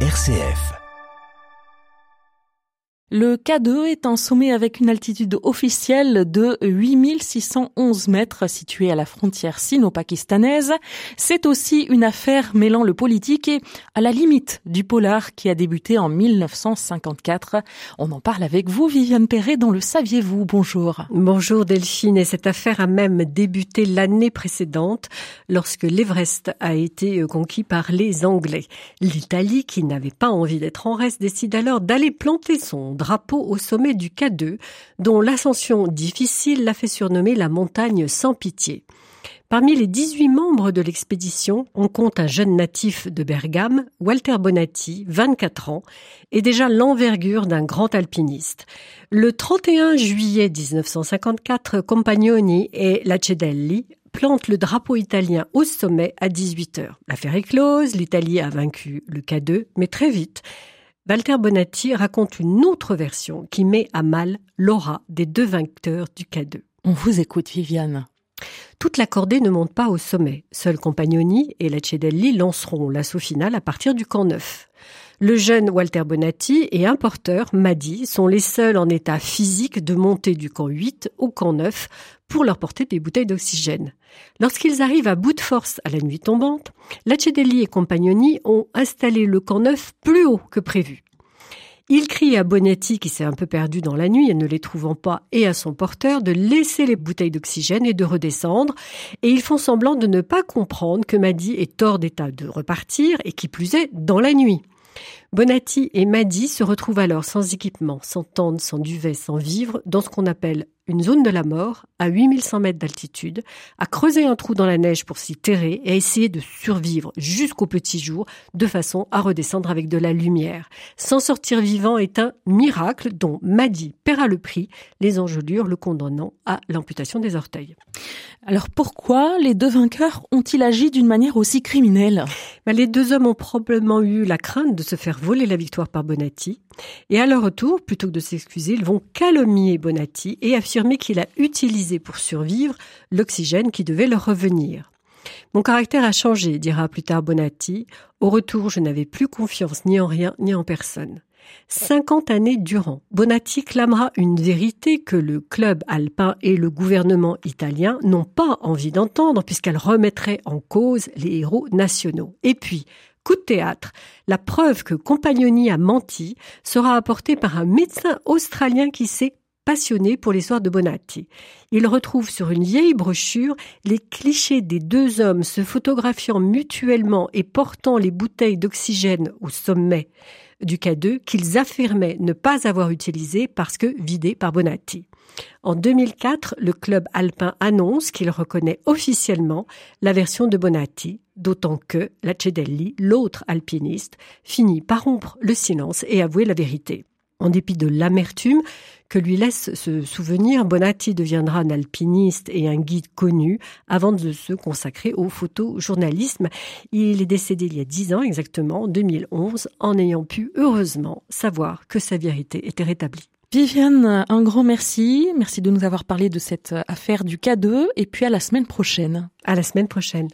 RCF. Le K2 est un sommet avec une altitude officielle de 8611 mètres situé à la frontière sino-pakistanaise. C'est aussi une affaire mêlant le politique et à la limite du polar qui a débuté en 1954. On en parle avec vous, Viviane Perret, dans le Saviez-vous. Bonjour. Bonjour Delphine. Et cette affaire a même débuté l'année précédente lorsque l'Everest a été conquis par les Anglais. L'Italie, qui n'avait pas envie d'être en reste, décide alors d'aller planter son drapeau au sommet du K2, dont l'ascension difficile l'a fait surnommer la montagne sans pitié. Parmi les 18 membres de l'expédition, on compte un jeune natif de Bergame, Walter Bonatti, 24 ans, et déjà l'envergure d'un grand alpiniste. Le 31 juillet 1954, Compagnoni et Lacedelli plantent le drapeau italien au sommet à 18 heures. L'affaire est close, l'Italie a vaincu le K2, mais très vite, Walter Bonatti raconte une autre version qui met à mal l'aura des deux vainqueurs du K2. On vous écoute, Viviane. Toute la cordée ne monte pas au sommet. Seuls Compagnoni et Lacedelli lanceront l'assaut final à partir du camp 9. Le jeune Walter Bonatti et un porteur, Madi, sont les seuls en état physique de monter du camp 8 au camp 9 pour leur porter des bouteilles d'oxygène. Lorsqu'ils arrivent à bout de force à la nuit tombante, Lacedelli et Compagnoni ont installé le camp 9 plus haut que prévu. Il crie à Bonetti, qui s'est un peu perdu dans la nuit et ne les trouvant pas, et à son porteur de laisser les bouteilles d'oxygène et de redescendre, et ils font semblant de ne pas comprendre que Maddy est hors d'état de repartir, et qui plus est, dans la nuit. Bonatti et Maddy se retrouvent alors sans équipement, sans tente, sans duvet, sans vivre, dans ce qu'on appelle une zone de la mort, à 8100 mètres d'altitude, à creuser un trou dans la neige pour s'y terrer et à essayer de survivre jusqu'au petit jour, de façon à redescendre avec de la lumière. S'en sortir vivant est un miracle dont Maddy paiera le prix, les engelures le condamnant à l'amputation des orteils. Alors pourquoi les deux vainqueurs ont-ils agi d'une manière aussi criminelle? Ben, Les deux hommes ont probablement eu la crainte de se faire voler la victoire par Bonatti, et à leur retour, plutôt que de s'excuser, ils vont calomnier Bonatti et affirmer qu'il a utilisé pour survivre l'oxygène qui devait leur revenir. Mon caractère a changé, dira plus tard Bonatti. Au retour, je n'avais plus confiance ni en rien ni en personne. Cinquante années durant, Bonatti clamera une vérité que le club alpin et le gouvernement italien n'ont pas envie d'entendre puisqu'elle remettrait en cause les héros nationaux. Et puis, coup de théâtre, la preuve que Compagnoni a menti sera apportée par un médecin australien qui s'est passionné pour l'histoire de Bonatti. Il retrouve sur une vieille brochure les clichés des deux hommes se photographiant mutuellement et portant les bouteilles d'oxygène au sommet du K2 qu'ils affirmaient ne pas avoir utilisé parce que vidé par Bonatti. En 2004, le club alpin annonce qu'il reconnaît officiellement la version de Bonatti, d'autant que Lacedelli, l'autre alpiniste, finit par rompre le silence et avouer la vérité. En dépit de l'amertume que lui laisse ce souvenir, Bonatti deviendra un alpiniste et un guide connu avant de se consacrer au photojournalisme. Il est décédé il y a dix ans exactement, en 2011, en ayant pu heureusement savoir que sa vérité était rétablie. Viviane, un grand merci. Merci de nous avoir parlé de cette affaire du K2 et puis à la semaine prochaine. À la semaine prochaine.